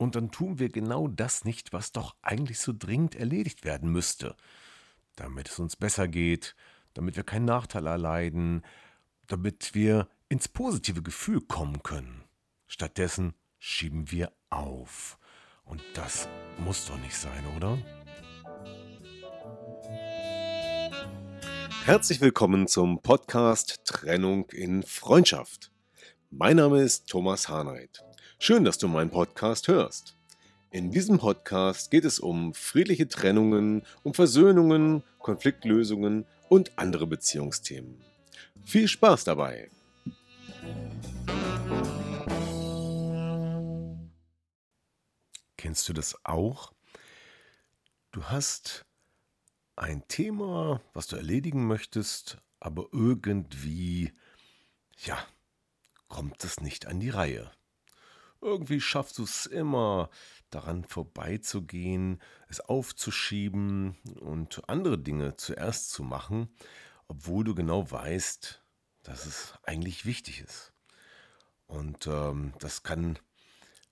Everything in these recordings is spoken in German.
Und dann tun wir genau das nicht, was doch eigentlich so dringend erledigt werden müsste. Damit es uns besser geht, damit wir keinen Nachteil erleiden, damit wir ins positive Gefühl kommen können. Stattdessen schieben wir auf. Und das muss doch nicht sein, oder? Herzlich willkommen zum Podcast Trennung in Freundschaft. Mein Name ist Thomas Harnight. Schön, dass du meinen Podcast hörst. In diesem Podcast geht es um friedliche Trennungen, um Versöhnungen, Konfliktlösungen und andere Beziehungsthemen. Viel Spaß dabei! Kennst du das auch? Du hast ein Thema, was du erledigen möchtest, aber irgendwie, ja, kommt es nicht an die Reihe. Irgendwie schaffst du es immer, daran vorbeizugehen, es aufzuschieben und andere Dinge zuerst zu machen, obwohl du genau weißt, dass es eigentlich wichtig ist. Und ähm, das kann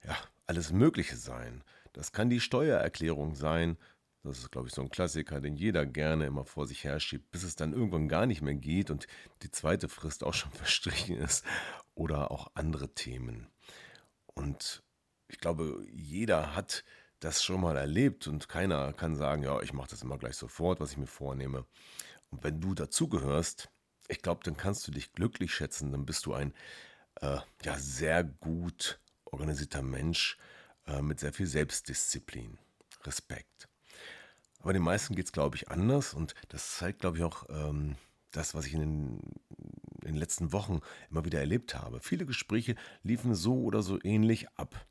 ja alles Mögliche sein. Das kann die Steuererklärung sein, das ist, glaube ich, so ein Klassiker, den jeder gerne immer vor sich herschiebt, bis es dann irgendwann gar nicht mehr geht und die zweite Frist auch schon verstrichen ist. Oder auch andere Themen. Und ich glaube, jeder hat das schon mal erlebt und keiner kann sagen, ja, ich mache das immer gleich sofort, was ich mir vornehme. Und wenn du dazugehörst, ich glaube, dann kannst du dich glücklich schätzen, dann bist du ein äh, ja, sehr gut organisierter Mensch äh, mit sehr viel Selbstdisziplin. Respekt. Aber den meisten geht es, glaube ich, anders und das zeigt, glaube ich, auch ähm, das, was ich in den, in den letzten Wochen immer wieder erlebt habe. Viele Gespräche liefen so oder so ähnlich ab.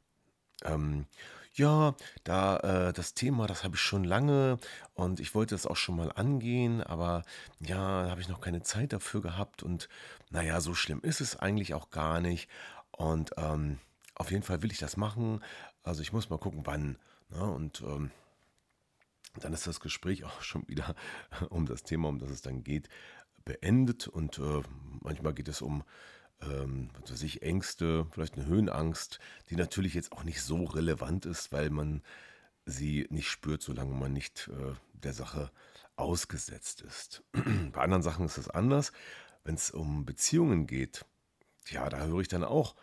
Ähm, ja, da äh, das Thema, das habe ich schon lange und ich wollte das auch schon mal angehen, aber ja, habe ich noch keine Zeit dafür gehabt und naja, so schlimm ist es eigentlich auch gar nicht. Und ähm, auf jeden Fall will ich das machen. Also ich muss mal gucken, wann. Ne? Und ähm, dann ist das Gespräch auch schon wieder um das Thema, um das es dann geht, beendet. Und äh, manchmal geht es um ähm, was ich, Ängste, vielleicht eine Höhenangst, die natürlich jetzt auch nicht so relevant ist, weil man sie nicht spürt, solange man nicht äh, der Sache ausgesetzt ist. Bei anderen Sachen ist es anders. Wenn es um Beziehungen geht, ja, da höre ich dann auch,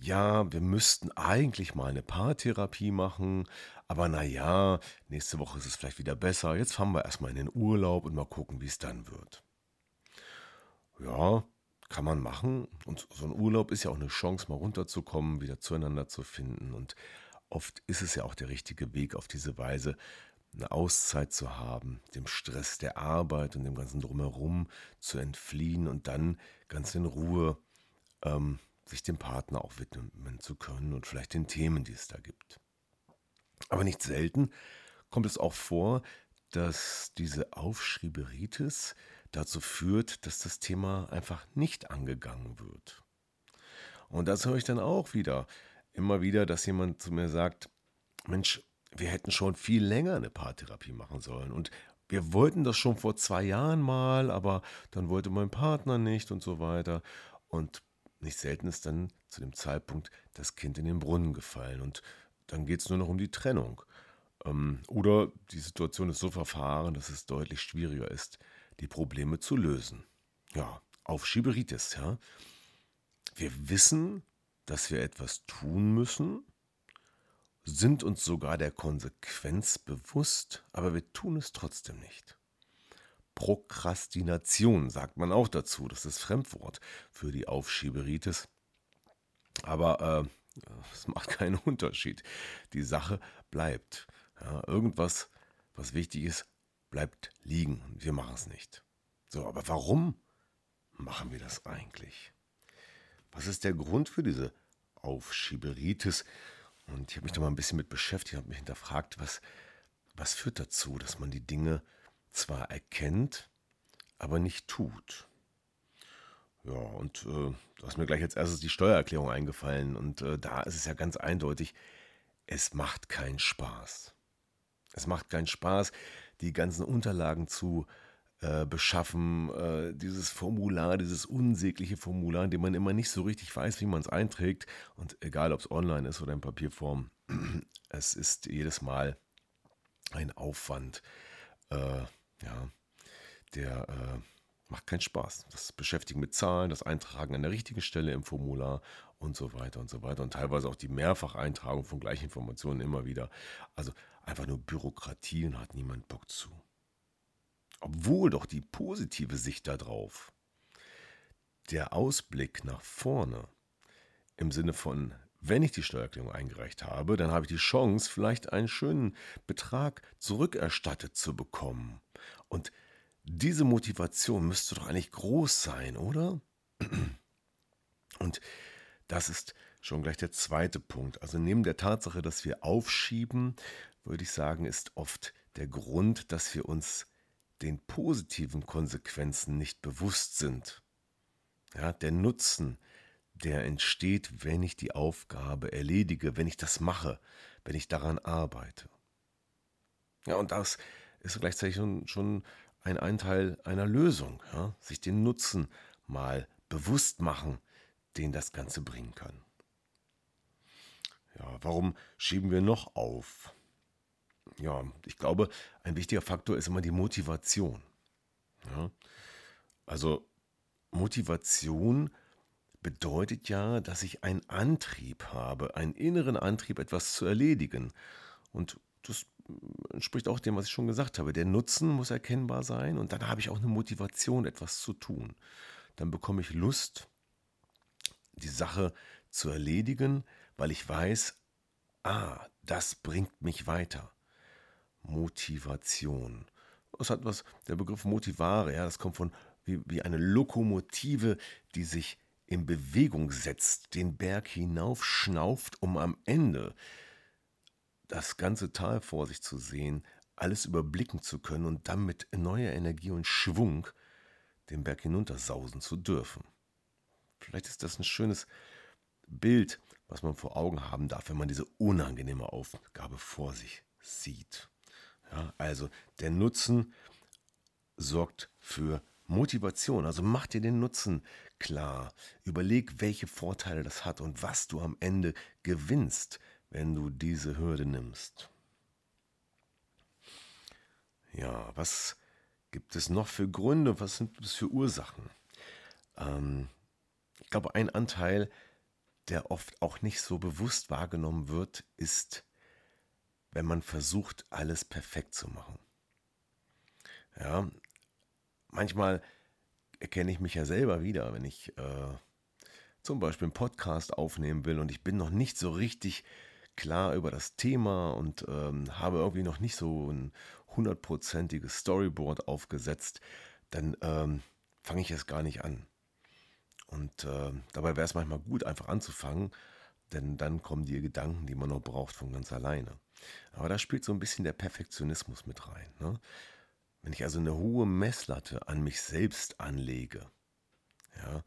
ja, wir müssten eigentlich mal eine Paartherapie machen, aber naja, nächste Woche ist es vielleicht wieder besser. Jetzt fahren wir erstmal in den Urlaub und mal gucken, wie es dann wird. Ja, kann man machen. Und so ein Urlaub ist ja auch eine Chance, mal runterzukommen, wieder zueinander zu finden. Und oft ist es ja auch der richtige Weg, auf diese Weise eine Auszeit zu haben, dem Stress der Arbeit und dem ganzen Drumherum zu entfliehen und dann ganz in Ruhe ähm, sich dem Partner auch widmen zu können und vielleicht den Themen, die es da gibt. Aber nicht selten kommt es auch vor, dass diese Aufschrieberitis dazu führt, dass das Thema einfach nicht angegangen wird. Und das höre ich dann auch wieder, immer wieder, dass jemand zu mir sagt, Mensch, wir hätten schon viel länger eine Paartherapie machen sollen und wir wollten das schon vor zwei Jahren mal, aber dann wollte mein Partner nicht und so weiter. Und nicht selten ist dann zu dem Zeitpunkt das Kind in den Brunnen gefallen und dann geht es nur noch um die Trennung. Ähm, oder die Situation ist so verfahren, dass es deutlich schwieriger ist, die Probleme zu lösen. Ja, auf Schieberitis, ja. Wir wissen, dass wir etwas tun müssen, sind uns sogar der Konsequenz bewusst, aber wir tun es trotzdem nicht. Prokrastination sagt man auch dazu, das ist Fremdwort für die Aufschieberitis. Aber äh, es macht keinen Unterschied. Die Sache bleibt. Ja, irgendwas, was wichtig ist, bleibt liegen. Wir machen es nicht. So, aber warum machen wir das eigentlich? Was ist der Grund für diese Aufschieberitis. Und ich habe mich da mal ein bisschen mit beschäftigt, habe mich hinterfragt, was, was führt dazu, dass man die Dinge zwar erkennt, aber nicht tut. Ja, und äh, da ist mir gleich als erstes die Steuererklärung eingefallen. Und äh, da ist es ja ganz eindeutig, es macht keinen Spaß. Es macht keinen Spaß, die ganzen Unterlagen zu äh, beschaffen, äh, dieses Formular, dieses unsägliche Formular, in dem man immer nicht so richtig weiß, wie man es einträgt. Und egal, ob es online ist oder in Papierform, es ist jedes Mal ein Aufwand, äh, ja, der äh, macht keinen Spaß. Das Beschäftigen mit Zahlen, das Eintragen an der richtigen Stelle im Formular und so weiter und so weiter. Und teilweise auch die Mehrfacheintragung von gleichen Informationen immer wieder. Also einfach nur Bürokratie und hat niemand Bock zu obwohl doch die positive Sicht darauf, der Ausblick nach vorne, im Sinne von, wenn ich die Steuererklärung eingereicht habe, dann habe ich die Chance, vielleicht einen schönen Betrag zurückerstattet zu bekommen. Und diese Motivation müsste doch eigentlich groß sein, oder? Und das ist schon gleich der zweite Punkt. Also neben der Tatsache, dass wir aufschieben, würde ich sagen, ist oft der Grund, dass wir uns den positiven Konsequenzen nicht bewusst sind. Ja, der Nutzen, der entsteht, wenn ich die Aufgabe erledige, wenn ich das mache, wenn ich daran arbeite. Ja, und das ist gleichzeitig schon, schon ein, Teil einer Lösung, ja? sich den Nutzen mal bewusst machen, den das Ganze bringen kann. Ja, warum schieben wir noch auf? ja, ich glaube, ein wichtiger Faktor ist immer die Motivation. Ja? Also Motivation bedeutet ja, dass ich einen Antrieb habe, einen inneren Antrieb, etwas zu erledigen. Und das entspricht auch dem, was ich schon gesagt habe. Der Nutzen muss erkennbar sein und dann habe ich auch eine Motivation, etwas zu tun. Dann bekomme ich Lust, die Sache zu erledigen, weil ich weiß, ah, das bringt mich weiter. Motivation. Das hat was, der Begriff Motivare, ja, das kommt von wie, wie eine Lokomotive, die sich in Bewegung setzt, den Berg hinaufschnauft, um am Ende das ganze Tal vor sich zu sehen, alles überblicken zu können und dann mit neuer Energie und Schwung den Berg hinuntersausen zu dürfen. Vielleicht ist das ein schönes Bild, was man vor Augen haben darf, wenn man diese unangenehme Aufgabe vor sich sieht. Ja, also der Nutzen sorgt für Motivation. Also mach dir den Nutzen klar. Überleg, welche Vorteile das hat und was du am Ende gewinnst, wenn du diese Hürde nimmst. Ja, was gibt es noch für Gründe? Was sind es für Ursachen? Ähm, ich glaube, ein Anteil, der oft auch nicht so bewusst wahrgenommen wird, ist wenn man versucht, alles perfekt zu machen. Ja, manchmal erkenne ich mich ja selber wieder, wenn ich äh, zum Beispiel einen Podcast aufnehmen will und ich bin noch nicht so richtig klar über das Thema und ähm, habe irgendwie noch nicht so ein hundertprozentiges Storyboard aufgesetzt, dann ähm, fange ich es gar nicht an. Und äh, dabei wäre es manchmal gut, einfach anzufangen, denn dann kommen die Gedanken, die man noch braucht, von ganz alleine. Aber da spielt so ein bisschen der Perfektionismus mit rein. Ne? Wenn ich also eine hohe Messlatte an mich selbst anlege ja,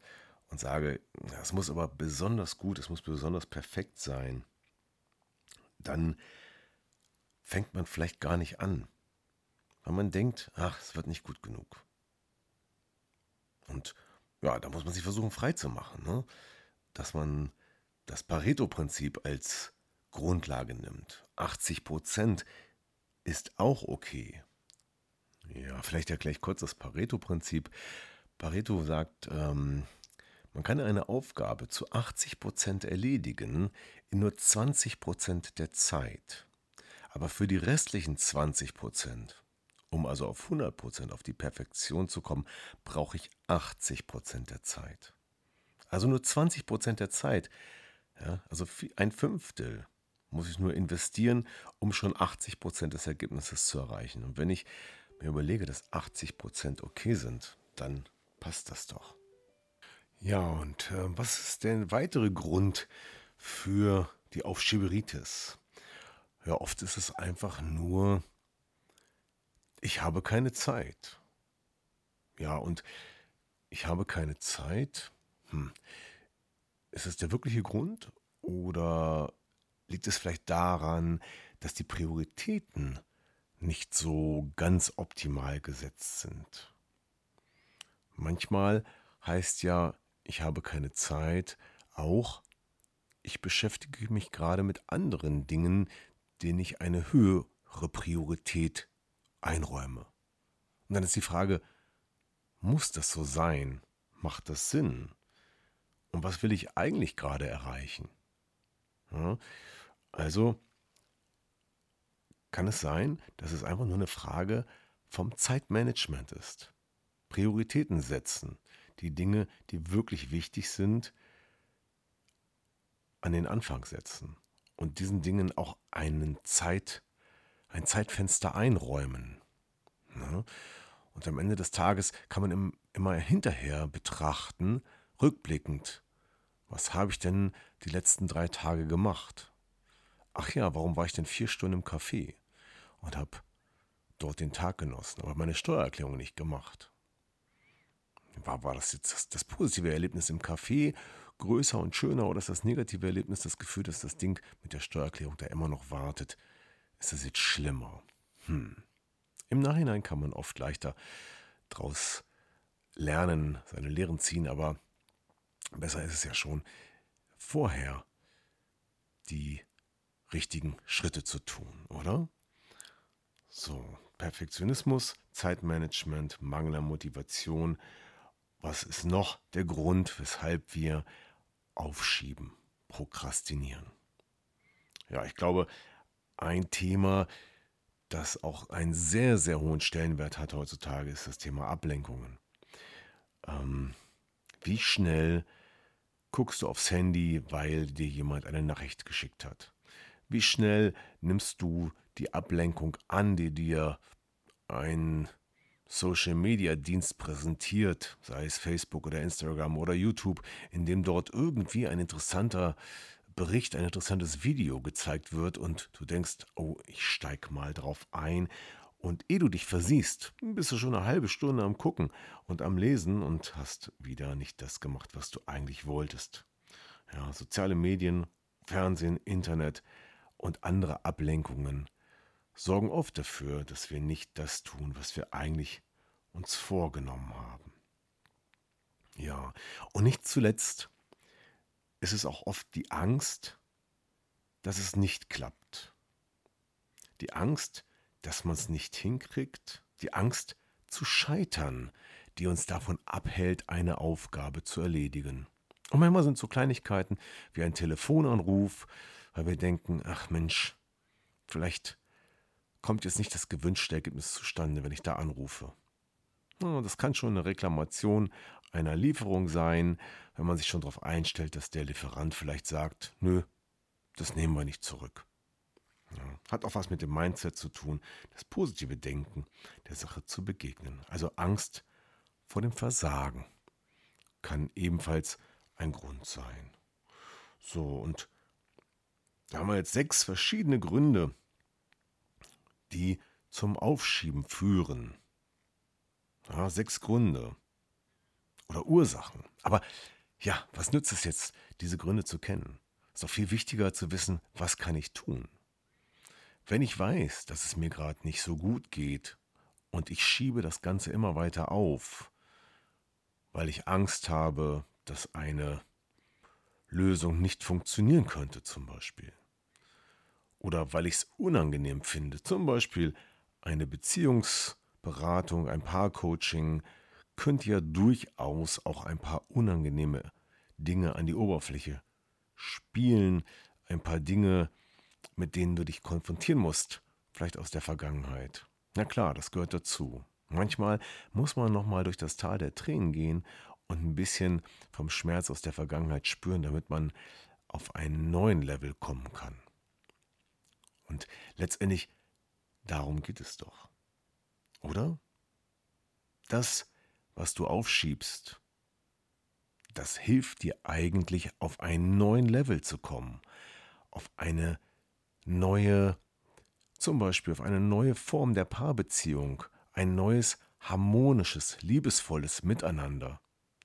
und sage, es muss aber besonders gut, es muss besonders perfekt sein, dann fängt man vielleicht gar nicht an, weil man denkt, ach, es wird nicht gut genug. Und ja, da muss man sich versuchen frei zu machen, ne? dass man das Pareto-Prinzip als Grundlage nimmt. 80 Prozent ist auch okay. Ja, vielleicht ja gleich kurz das Pareto-Prinzip. Pareto sagt, ähm, man kann eine Aufgabe zu 80 Prozent erledigen in nur 20 Prozent der Zeit. Aber für die restlichen 20 Prozent, um also auf 100 Prozent auf die Perfektion zu kommen, brauche ich 80 Prozent der Zeit. Also nur 20 Prozent der Zeit, ja, also ein Fünftel muss ich nur investieren, um schon 80 Prozent des Ergebnisses zu erreichen. Und wenn ich mir überlege, dass 80 Prozent okay sind, dann passt das doch. Ja, und äh, was ist der weitere Grund für die Aufschieberitis? Ja, oft ist es einfach nur, ich habe keine Zeit. Ja, und ich habe keine Zeit. Hm. Ist es der wirkliche Grund oder liegt es vielleicht daran, dass die Prioritäten nicht so ganz optimal gesetzt sind? Manchmal heißt ja, ich habe keine Zeit, auch ich beschäftige mich gerade mit anderen Dingen, denen ich eine höhere Priorität einräume. Und dann ist die Frage, muss das so sein? Macht das Sinn? Und was will ich eigentlich gerade erreichen? Ja, also kann es sein, dass es einfach nur eine Frage vom Zeitmanagement ist. Prioritäten setzen, die Dinge, die wirklich wichtig sind, an den Anfang setzen und diesen Dingen auch einen Zeit, ein Zeitfenster einräumen. Ne? Und am Ende des Tages kann man im, immer hinterher betrachten, rückblickend, was habe ich denn die letzten drei Tage gemacht? Ach ja, warum war ich denn vier Stunden im Café und habe dort den Tag genossen, aber meine Steuererklärung nicht gemacht? War, war das jetzt das, das positive Erlebnis im Café größer und schöner oder ist das negative Erlebnis das Gefühl, dass das Ding mit der Steuererklärung da immer noch wartet? Ist das jetzt schlimmer? Hm. Im Nachhinein kann man oft leichter daraus lernen, seine Lehren ziehen, aber besser ist es ja schon, vorher die richtigen Schritte zu tun, oder? So, Perfektionismus, Zeitmanagement, Mangel an Motivation. Was ist noch der Grund, weshalb wir aufschieben, prokrastinieren? Ja, ich glaube, ein Thema, das auch einen sehr, sehr hohen Stellenwert hat heutzutage, ist das Thema Ablenkungen. Ähm, wie schnell guckst du aufs Handy, weil dir jemand eine Nachricht geschickt hat? Wie schnell nimmst du die Ablenkung an, die dir ein Social-Media-Dienst präsentiert, sei es Facebook oder Instagram oder YouTube, in dem dort irgendwie ein interessanter Bericht, ein interessantes Video gezeigt wird und du denkst, oh, ich steig mal drauf ein. Und ehe du dich versiehst, bist du schon eine halbe Stunde am Gucken und am Lesen und hast wieder nicht das gemacht, was du eigentlich wolltest. Ja, soziale Medien, Fernsehen, Internet und andere Ablenkungen sorgen oft dafür, dass wir nicht das tun, was wir eigentlich uns vorgenommen haben. Ja, und nicht zuletzt ist es auch oft die Angst, dass es nicht klappt. Die Angst, dass man es nicht hinkriegt, die Angst zu scheitern, die uns davon abhält, eine Aufgabe zu erledigen. Und manchmal sind so Kleinigkeiten wie ein Telefonanruf, weil wir denken, ach Mensch, vielleicht kommt jetzt nicht das gewünschte Ergebnis zustande, wenn ich da anrufe. Das kann schon eine Reklamation einer Lieferung sein, wenn man sich schon darauf einstellt, dass der Lieferant vielleicht sagt, nö, das nehmen wir nicht zurück. Hat auch was mit dem Mindset zu tun, das positive Denken der Sache zu begegnen. Also Angst vor dem Versagen kann ebenfalls ein Grund sein. So, und da haben wir jetzt sechs verschiedene Gründe, die zum Aufschieben führen. Ja, sechs Gründe oder Ursachen. Aber ja, was nützt es jetzt, diese Gründe zu kennen? Es ist doch viel wichtiger zu wissen, was kann ich tun? Wenn ich weiß, dass es mir gerade nicht so gut geht und ich schiebe das Ganze immer weiter auf, weil ich Angst habe, dass eine Lösung nicht funktionieren könnte zum Beispiel. Oder weil ich es unangenehm finde, zum Beispiel eine Beziehungsberatung, ein Paarcoaching, könnte ja durchaus auch ein paar unangenehme Dinge an die Oberfläche spielen, ein paar Dinge, mit denen du dich konfrontieren musst, vielleicht aus der Vergangenheit. Na klar, das gehört dazu. Manchmal muss man nochmal durch das Tal der Tränen gehen und ein bisschen vom Schmerz aus der Vergangenheit spüren, damit man auf einen neuen Level kommen kann. Und letztendlich darum geht es doch. Oder? Das was du aufschiebst, das hilft dir eigentlich auf einen neuen Level zu kommen, auf eine neue, zum Beispiel auf eine neue Form der Paarbeziehung, ein neues harmonisches, liebesvolles Miteinander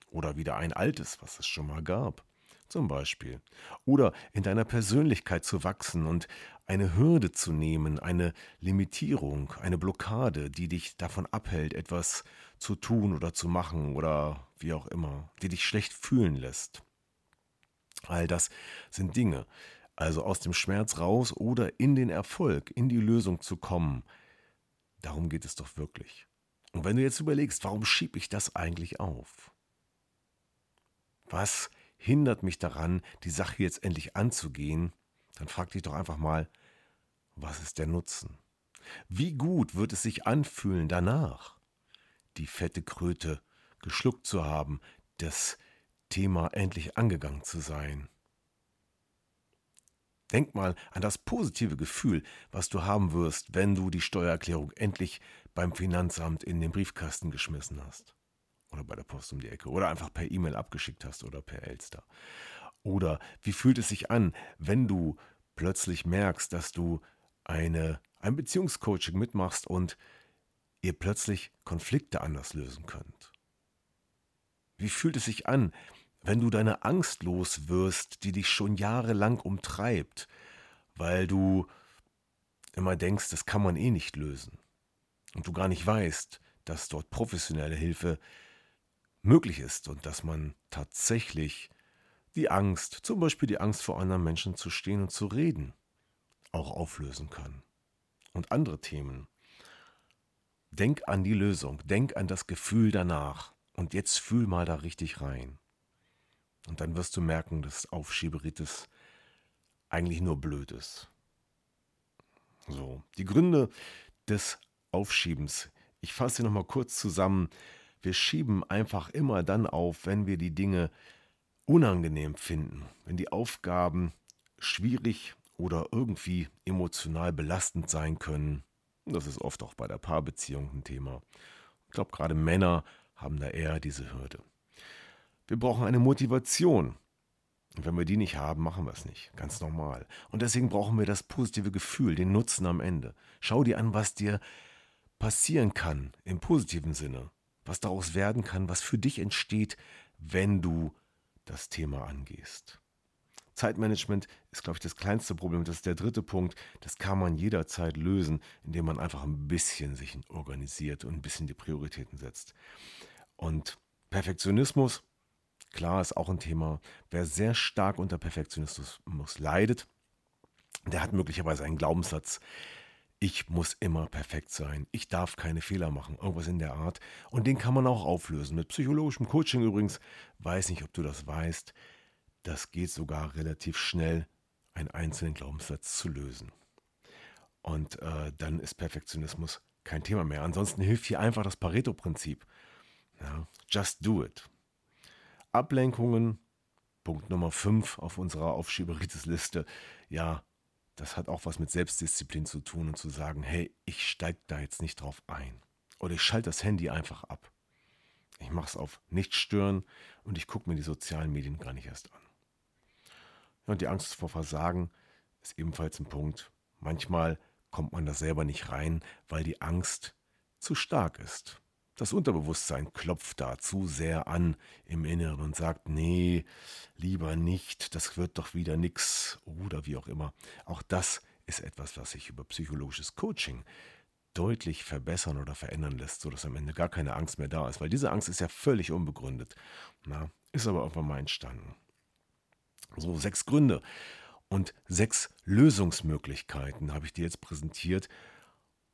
oder wieder ein altes, was es schon mal gab zum Beispiel. Oder in deiner Persönlichkeit zu wachsen und eine Hürde zu nehmen, eine Limitierung, eine Blockade, die dich davon abhält, etwas zu tun oder zu machen oder wie auch immer, die dich schlecht fühlen lässt. All das sind Dinge. Also aus dem Schmerz raus oder in den Erfolg, in die Lösung zu kommen. Darum geht es doch wirklich. Und wenn du jetzt überlegst, warum schiebe ich das eigentlich auf? Was hindert mich daran, die Sache jetzt endlich anzugehen, dann frag dich doch einfach mal, was ist der Nutzen? Wie gut wird es sich anfühlen danach, die fette Kröte geschluckt zu haben, das Thema endlich angegangen zu sein? Denk mal an das positive Gefühl, was du haben wirst, wenn du die Steuererklärung endlich beim Finanzamt in den Briefkasten geschmissen hast oder bei der Post um die Ecke oder einfach per E-Mail abgeschickt hast oder per Elster. Oder wie fühlt es sich an, wenn du plötzlich merkst, dass du eine, ein Beziehungscoaching mitmachst und ihr plötzlich Konflikte anders lösen könnt? Wie fühlt es sich an, wenn du deine Angst los wirst, die dich schon jahrelang umtreibt, weil du immer denkst, das kann man eh nicht lösen und du gar nicht weißt, dass dort professionelle Hilfe möglich ist und dass man tatsächlich die Angst, zum Beispiel die Angst vor anderen Menschen zu stehen und zu reden, auch auflösen kann. Und andere Themen. Denk an die Lösung, denk an das Gefühl danach und jetzt fühl mal da richtig rein. Und dann wirst du merken, dass Aufschieberitis eigentlich nur blöd ist. So, die Gründe des Aufschiebens. Ich fasse nochmal kurz zusammen. Wir schieben einfach immer dann auf, wenn wir die Dinge unangenehm finden, wenn die Aufgaben schwierig oder irgendwie emotional belastend sein können. Das ist oft auch bei der Paarbeziehung ein Thema. Ich glaube, gerade Männer haben da eher diese Hürde. Wir brauchen eine Motivation. Und wenn wir die nicht haben, machen wir es nicht. Ganz normal. Und deswegen brauchen wir das positive Gefühl, den Nutzen am Ende. Schau dir an, was dir passieren kann im positiven Sinne was daraus werden kann, was für dich entsteht, wenn du das Thema angehst. Zeitmanagement ist, glaube ich, das kleinste Problem. Das ist der dritte Punkt. Das kann man jederzeit lösen, indem man einfach ein bisschen sich organisiert und ein bisschen die Prioritäten setzt. Und Perfektionismus, klar, ist auch ein Thema. Wer sehr stark unter Perfektionismus leidet, der hat möglicherweise einen Glaubenssatz, ich muss immer perfekt sein, ich darf keine Fehler machen, irgendwas in der Art. Und den kann man auch auflösen. Mit psychologischem Coaching übrigens, weiß nicht, ob du das weißt, das geht sogar relativ schnell, einen einzelnen Glaubenssatz zu lösen. Und äh, dann ist Perfektionismus kein Thema mehr. Ansonsten hilft hier einfach das Pareto-Prinzip. Ja, just do it. Ablenkungen, Punkt Nummer 5 auf unserer Aufschieberitis-Liste. Ja, das hat auch was mit Selbstdisziplin zu tun und zu sagen, hey, ich steige da jetzt nicht drauf ein. Oder ich schalte das Handy einfach ab. Ich mache es auf nicht stören und ich gucke mir die sozialen Medien gar nicht erst an. Und die Angst vor Versagen ist ebenfalls ein Punkt. Manchmal kommt man da selber nicht rein, weil die Angst zu stark ist. Das Unterbewusstsein klopft da zu sehr an im Inneren und sagt, nee, lieber nicht, das wird doch wieder nix oder wie auch immer. Auch das ist etwas, was sich über psychologisches Coaching deutlich verbessern oder verändern lässt, sodass am Ende gar keine Angst mehr da ist, weil diese Angst ist ja völlig unbegründet. Na, ist aber irgendwann mal entstanden. So, sechs Gründe und sechs Lösungsmöglichkeiten habe ich dir jetzt präsentiert.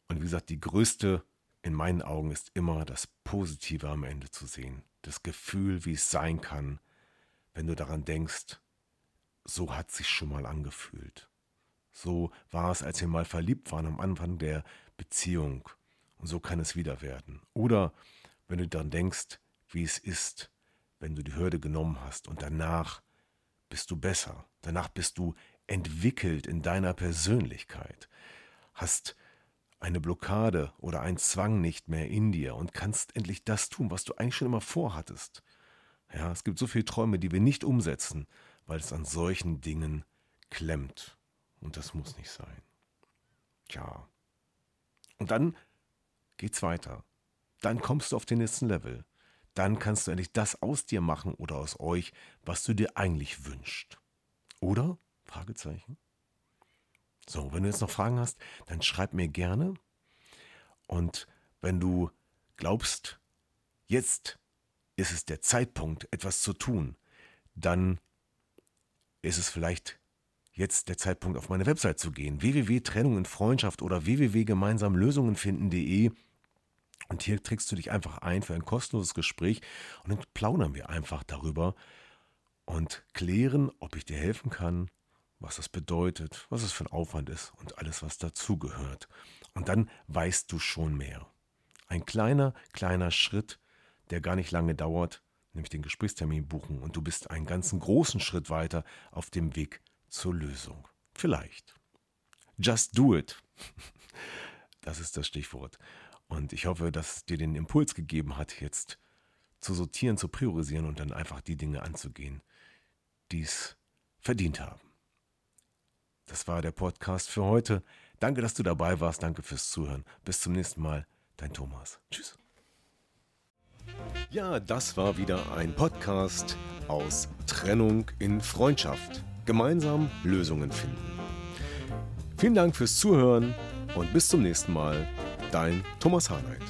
Und wie gesagt, die größte in meinen Augen ist immer das Positive am Ende zu sehen. Das Gefühl, wie es sein kann, wenn du daran denkst, so hat sich schon mal angefühlt. So war es, als wir mal verliebt waren am Anfang der Beziehung. Und so kann es wieder werden. Oder wenn du dann denkst, wie es ist, wenn du die Hürde genommen hast und danach bist du besser. Danach bist du entwickelt in deiner Persönlichkeit. Hast eine Blockade oder ein Zwang nicht mehr in dir und kannst endlich das tun, was du eigentlich schon immer vorhattest. Ja, es gibt so viele Träume, die wir nicht umsetzen, weil es an solchen Dingen klemmt. Und das muss nicht sein. Tja. Und dann geht's weiter. Dann kommst du auf den nächsten Level. Dann kannst du endlich das aus dir machen oder aus euch, was du dir eigentlich wünschst. Oder? Fragezeichen. So, wenn du jetzt noch Fragen hast, dann schreib mir gerne. Und wenn du glaubst, jetzt ist es der Zeitpunkt, etwas zu tun, dann ist es vielleicht jetzt der Zeitpunkt, auf meine Website zu gehen. www.trennung in Freundschaft oder www.gemeinsamlösungenfinden.de und hier trägst du dich einfach ein für ein kostenloses Gespräch und dann plaudern wir einfach darüber und klären, ob ich dir helfen kann, was das bedeutet, was es für ein Aufwand ist und alles, was dazugehört. Und dann weißt du schon mehr. Ein kleiner, kleiner Schritt, der gar nicht lange dauert, nämlich den Gesprächstermin buchen und du bist einen ganzen großen Schritt weiter auf dem Weg zur Lösung. Vielleicht. Just do it. Das ist das Stichwort. Und ich hoffe, dass dir den Impuls gegeben hat, jetzt zu sortieren, zu priorisieren und dann einfach die Dinge anzugehen, die es verdient haben. Das war der Podcast für heute. Danke, dass du dabei warst. Danke fürs Zuhören. Bis zum nächsten Mal. Dein Thomas. Tschüss. Ja, das war wieder ein Podcast aus Trennung in Freundschaft gemeinsam Lösungen finden. Vielen Dank fürs Zuhören und bis zum nächsten Mal. Dein Thomas Harnight.